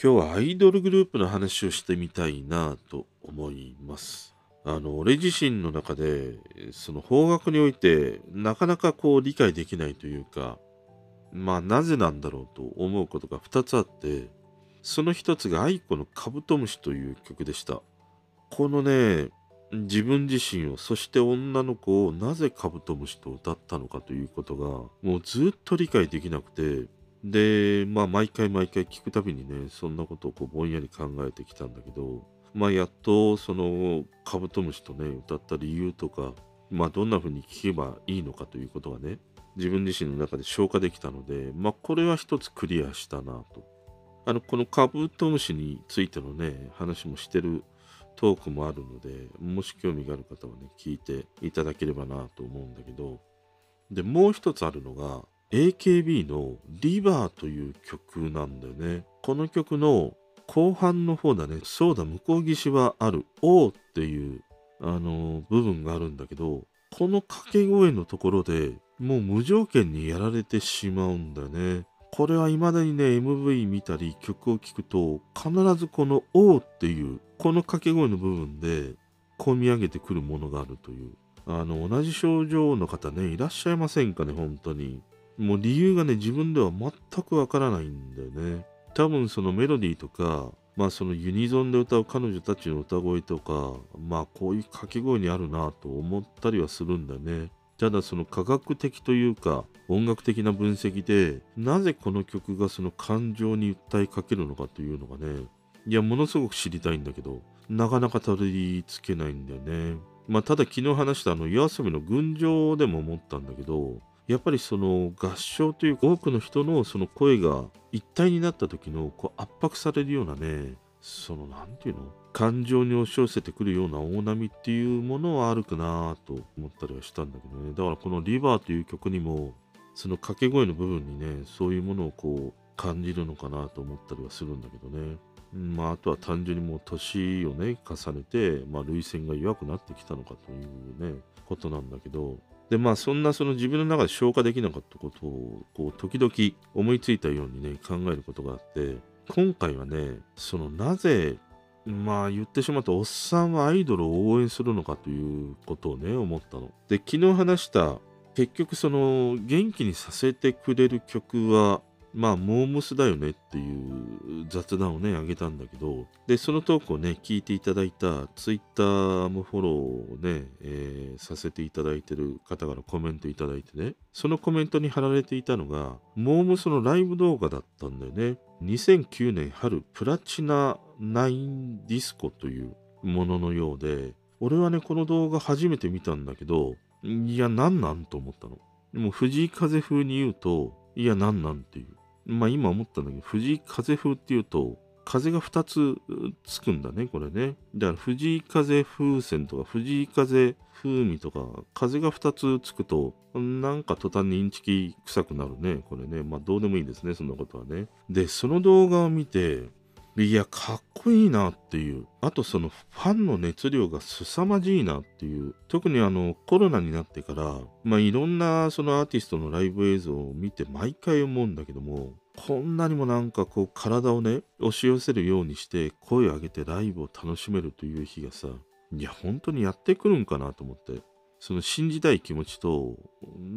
今日はアイドルグループの話をしてみたいなと思います。あの俺自身の中でその方角においてなかなかこう理解できないというかまあなぜなんだろうと思うことが2つあってその一つが愛子のカブトムシという曲でした。このね自分自身をそして女の子をなぜカブトムシと歌ったのかということがもうずっと理解できなくてでまあ毎回毎回聞くたびにねそんなことをこうぼんやり考えてきたんだけどまあやっとそのカブトムシとね歌った理由とかまあどんな風に聞けばいいのかということがね自分自身の中で消化できたのでまあこれは一つクリアしたなと。あのこのカブトムシについてのね話もしてるトークもあるのでもし興味がある方はね聞いていただければなと思うんだけどでもう一つあるのが AKB の「リバー」という曲なんだよね。この曲の後半の方だね。そうだ向こう岸はある「O」っていうあの部分があるんだけどこの掛け声のところでもう無条件にやられてしまうんだよね。これは未だにね MV 見たり曲を聴くと必ずこの「O」っていうこの掛け声の部分で込み上げてくるものがあるという。あの同じ症状の方ねいらっしゃいませんかね本当に。もう理由がね自分では全くわからないんだよね。多分そのメロディーとかまあそのユニゾンで歌う彼女たちの歌声とかまあこういう掛け声にあるなと思ったりはするんだよね。ただその科学的というか音楽的な分析でなぜこの曲がその感情に訴えかけるのかというのがねいやものすごく知りたいんだけどなかなかたどり着けないんだよね。まあただ昨日話したあの夜遊びの群青でも思ったんだけどやっぱりその合唱というか多くの人のその声が一体になった時のこう圧迫されるようなねそのなんていうの？感情に押し寄せてくるような大波っていうものはあるかなと思ったりはしたんだけどね。だからこの「リバー」という曲にもその掛け声の部分にねそういうものをこう感じるのかなと思ったりはするんだけどね。まああとは単純にもう年をね重ねてまあ涙腺が弱くなってきたのかというねことなんだけど。でまあそんなその自分の中で消化できなかったことをこう時々思いついたようにね考えることがあって今回はねそのなぜまあ言ってしまったおっさんはアイドルを応援するのかということをね思ったの。で昨日話した結局その元気にさせてくれる曲はまあモームスだよねっていう雑談をねあげたんだけどでそのトークをね聞いていただいたツイッターもフォローをね、えーさせていただいてる方からコメントいただいてねそのコメントに貼られていたのがモームスのライブ動画だったんだよね。2009年春プラチナ9ディスコというもののようで俺はねこの動画初めて見たんだけどいやなんなんと思ったの。でも藤井風風に言うといやなんなんっていう。まあ今思ったんだけど藤井風風っていうと風が2つつくんだねこれね。だから藤井風風船とか藤井風風味とか風が2つつくとなんか途端にインチキ臭くなるねこれね。まあどうでもいいですねそんなことはね。でその動画を見ていやかっこいいなっていう。あとそのファンの熱量が凄まじいなっていう。特にあのコロナになってからまあいろんなそのアーティストのライブ映像を見て毎回思うんだけどもこんなにもなんかこう体をね押し寄せるようにして声を上げてライブを楽しめるという日がさいや本当にやってくるんかなと思って。その信じたい気持ちと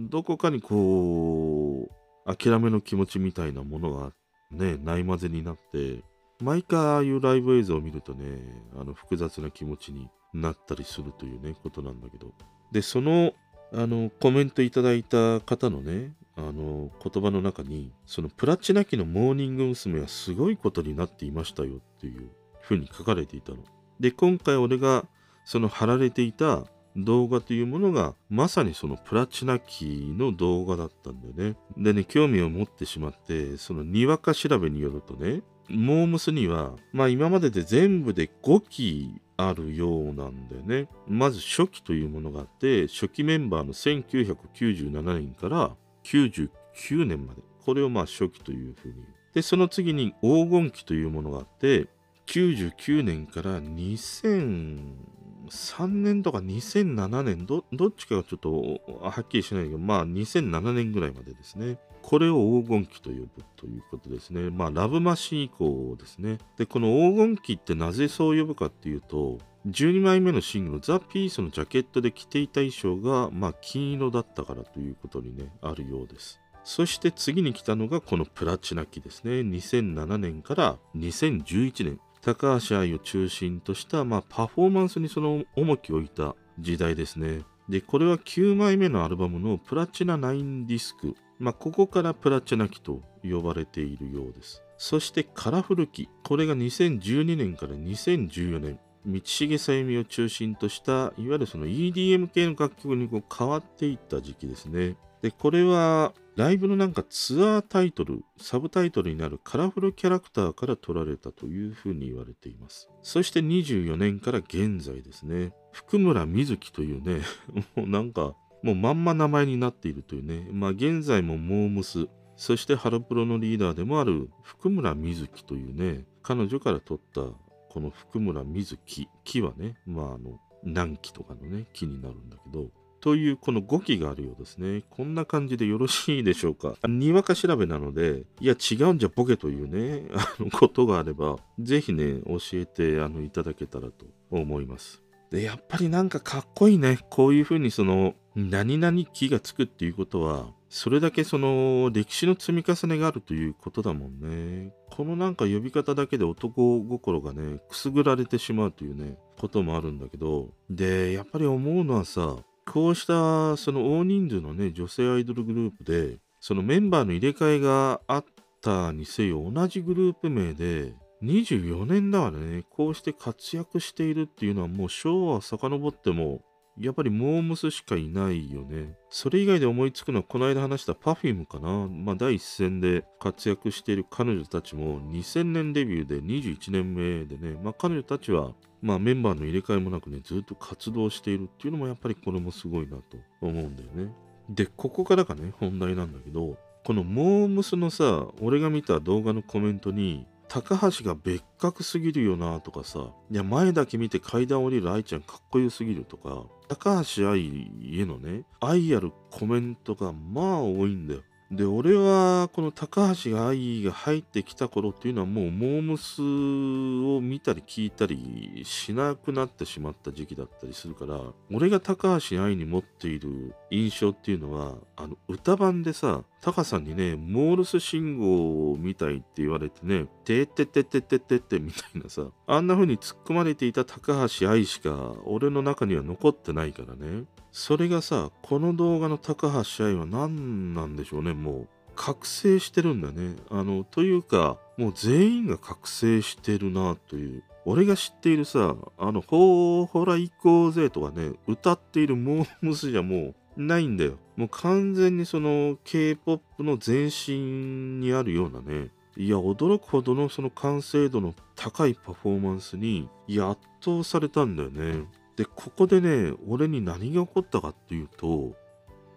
どこかにこう諦めの気持ちみたいなものがねないまぜになって毎回ああいうライブ映像を見るとねあの複雑な気持ちになったりするというねことなんだけど。でそのあのコメントいただいた方のねあの言葉の中にそのプラチナ期のモーニング娘。はすごいことになっていましたよっていうふうに書かれていたの。で今回俺がその貼られていた動画というものがまさにそのプラチナ期の動画だったんだよね。でね、興味を持ってしまって、そのにわか調べによるとね、モームスには、まあ今までで全部で5期あるようなんだよね。まず初期というものがあって、初期メンバーの1997年から99年まで。これをまあ初期というふうに。で、その次に黄金期というものがあって、99年から2003年とか2007年ど、どっちかがちょっとはっきりしないけど、まあ2007年ぐらいまでですね。これを黄金期と呼ぶということですね。まあラブマシン以降ですね。で、この黄金期ってなぜそう呼ぶかっていうと、12枚目のシングル、ザ・ピースのジャケットで着ていた衣装が、まあ金色だったからということにね、あるようです。そして次に来たのがこのプラチナ期ですね。2007年から2011年。高橋愛を中心とした、まあ、パフォーマンスにその重きを置いた時代ですね。で、これは9枚目のアルバムのプラチナ9ディスク。まあ、ここからプラチナ期と呼ばれているようです。そしてカラフル期。これが2012年から2014年。道重さゆみを中心とした、いわゆるその EDM 系の楽曲にこう変わっていった時期ですね。で、これはライブのなんかツアータイトル、サブタイトルになるカラフルキャラクターから取られたというふうに言われています。そして24年から現在ですね。福村瑞希というね、もうなんか、もうまんま名前になっているというね。まあ現在もモームス、そしてハロプロのリーダーでもある福村瑞希というね、彼女から取ったこの福村瑞希、木はね、まああの、南紀とかのね、木になるんだけど、というこの5期があるようですね。こんな感じでよろしいでしょうか。にわか調べなので、いや違うんじゃボケというね、あのことがあれば、ぜひね、教えてあのいただけたらと思います。で、やっぱりなんかかっこいいね。こういうふうにその、何々期がつくっていうことは、それだけその歴史の積み重ねがあるということだもんね。このなんか呼び方だけで男心がね、くすぐられてしまうというね、こともあるんだけど、で、やっぱり思うのはさ、こうしたその大人数のね、女性アイドルグループで、そのメンバーの入れ替えがあったにせよ、同じグループ名で、24年だからね、こうして活躍しているっていうのはもう昭和遡っても、やっぱりモームスしかいないよね。それ以外で思いつくのはこの間話した Perfume かな。まあ第一線で活躍している彼女たちも2000年デビューで21年目でね、まあ彼女たちはまあメンバーの入れ替えもなくね、ずっと活動しているっていうのもやっぱりこれもすごいなと思うんだよね。で、ここからがね、本題なんだけど、このモームスのさ、俺が見た動画のコメントに、高橋が別格すぎるよなとかさ、いや、前だけ見て階段降りる愛ちゃんかっこよすぎるとか、高橋愛へのね、愛あるコメントがまあ多いんだよ。で、俺はこの高橋愛が入ってきた頃っていうのはもうモームスを見たり聞いたりしなくなってしまった時期だったりするから、俺が高橋愛に持っている印象っていうのは、あの歌版でさ、タカさんにね、モールス信号みたいって言われてね、てってってってってってってみたいなさ、あんな風に突っ込まれていた高橋愛しか俺の中には残ってないからね。それがさ、この動画の高橋愛は何なんでしょうね、もう。覚醒してるんだね。あの、というか、もう全員が覚醒してるなという。俺が知っているさ、あの、ほーほら行こうぜとかね、歌っているモームスじゃもうないんだよ。もう完全にその K-POP の前身にあるようなね、いや、驚くほどのその完成度の高いパフォーマンスに、や圧倒されたんだよね。で、ここでね、俺に何が起こったかっていうと、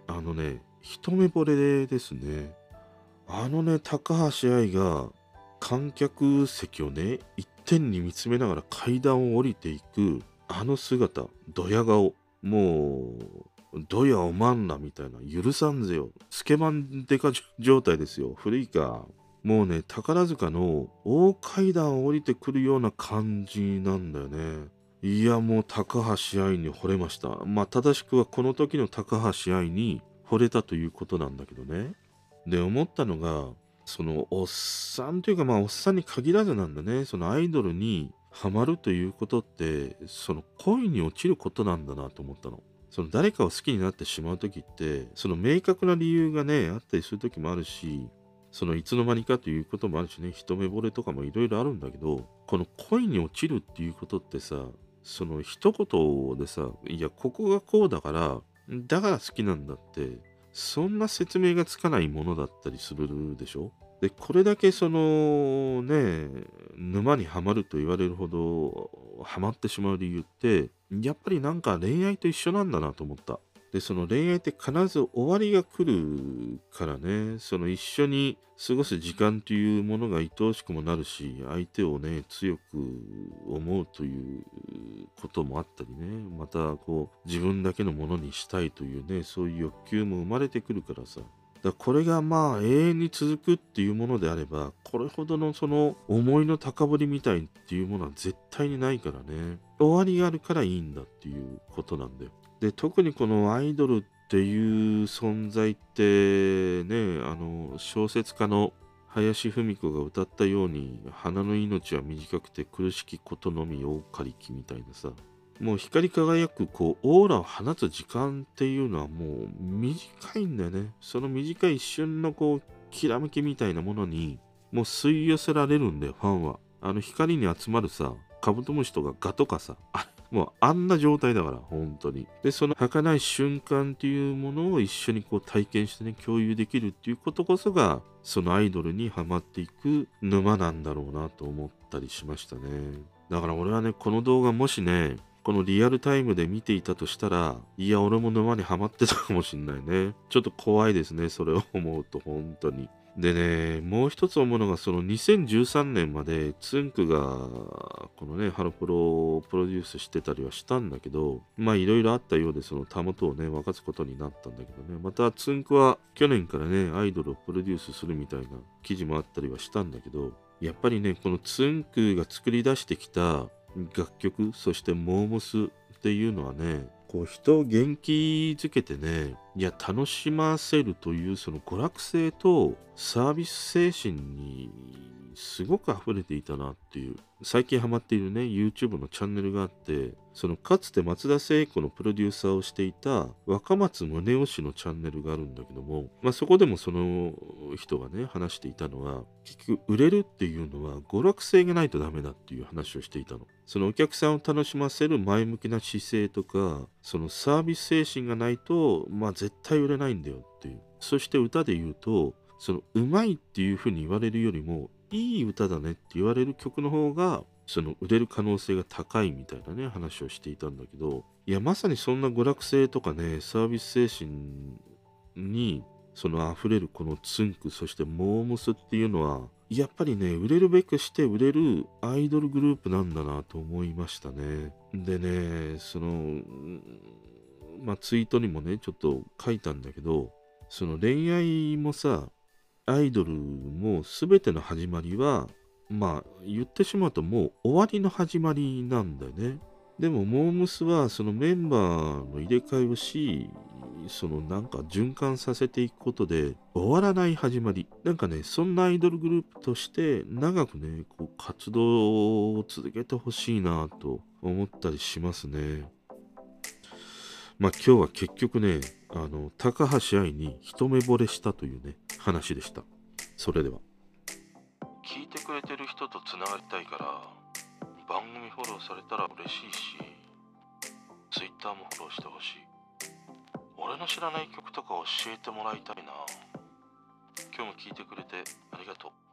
あのね、一目惚れですね。あのね、高橋愛が観客席をね、一点に見つめながら階段を降りていく、あの姿、ドヤ顔、もう、ドヤおまんらみたいな、許さんぜよ。スケバンデカ状態ですよ。古いか。もうね、宝塚の大階段を降りてくるような感じなんだよね。いや、もう高橋愛に惚れました。まあ、正しくはこの時の高橋愛に惚れたということなんだけどね。で、思ったのが、そのおっさんというか、まあ、おっさんに限らずなんだね。そのアイドルにハマるということって、その恋に落ちることなんだなと思ったの。その誰かを好きになってしまう時って、その明確な理由がね、あったりする時もあるし、そのいつの間にかということもあるしね、一目惚れとかもいろいろあるんだけど、この恋に落ちるっていうことってさ、その一言でさいやここがこうだからだから好きなんだってそんな説明がつかないものだったりするでしょ？でこれだけそのね沼にはまると言われるほどハマってしまう理由ってやっぱりなんか恋愛と一緒なんだなと思った。でその恋愛って必ず終わりが来るからね。その一緒に過ごす時間というものが愛おしくもなるし相手をね強く思うということもあったりね。またこう自分だけのものにしたいというねそういう欲求も生まれてくるからさ。だこれがまあ永遠に続くっていうものであればこれほどのその思いの高ぶりみたいっていうものは絶対にないからね。終わりがあるからいいんだっていうことなんだよ。で特にこのアイドルっていう存在ってねあの小説家の林芙美子が歌ったように花の命は短くて苦しきことのみ大かりきみたいなさ。もう光り輝くこうオーラを放つ時間っていうのはもう短いんだよねその短い一瞬のこうきらめきみたいなものにもう吸い寄せられるんだよファンはあの光に集まるさカブトムシとかガとかさもうあんな状態だから、本当に。で、その儚い瞬間っていうものを一緒にこう体験してね、共有できるっていうことこそが、そのアイドルにはまっていく沼なんだろうなと思ったりしましたね。だから俺はね、この動画もしね、このリアルタイムで見ていたとしたら、いや、俺も沼にはまってたかもしんないね。ちょっと怖いですね、それを思うと、本当に。でね、もう一つ思うのが、その2013年までつんくが、このね、ハロプロをプロデュースしてたりはしたんだけど、まあいろいろあったようで、そのたもとをね、分かつことになったんだけどね、またつんくは去年からね、アイドルをプロデュースするみたいな記事もあったりはしたんだけど、やっぱりね、このつんくが作り出してきた楽曲、そしてモーモスっていうのはね、こう人を元気づけてね、いや、楽しませるというその娯楽性とサービス精神にすごく溢れていたなっていう。最近ハマっているね、YouTube のチャンネルがあって、そのかつて松田聖子のプロデューサーをしていた若松宗男氏のチャンネルがあるんだけども、まあそこでもその人がね、話していたのは、結局売れるっていうのは娯楽性がないとダメだっていう話をしていたの。そのお客さんを楽しませる前向きな姿勢とか、そのサービス精神がないと、まあ絶対売れないんだよっていう。そして歌で言うと、そのうまいっていうふうに言われるよりもいい歌だねって言われる曲の方がその売れる可能性が高いみたいなね話をしていたんだけどいやまさにそんな娯楽性とかねサービス精神にその溢れるこのツンクそしてモームスっていうのはやっぱりね売れるべくして売れるアイドルグループなんだなと思いましたねでねそのまあツイートにもねちょっと書いたんだけどその恋愛もさアイドルも全ての始まりは、まあ言ってしまうともう終わりの始まりなんだよね。でもモームスはそのメンバーの入れ替えをし、そのなんか循環させていくことで終わらない始まり。なんかね、そんなアイドルグループとして長くね、こう活動を続けてほしいなと思ったりしますね。まあ今日は結局ね、あの、高橋愛に一目惚れしたというね、話でした。それでは。聞いてくれてる人とつながりたいから番組フォローされたら嬉しいし Twitter もフォローしてほしい俺の知らない曲とか教えてもらいたいな今日も聞いてくれてありがとう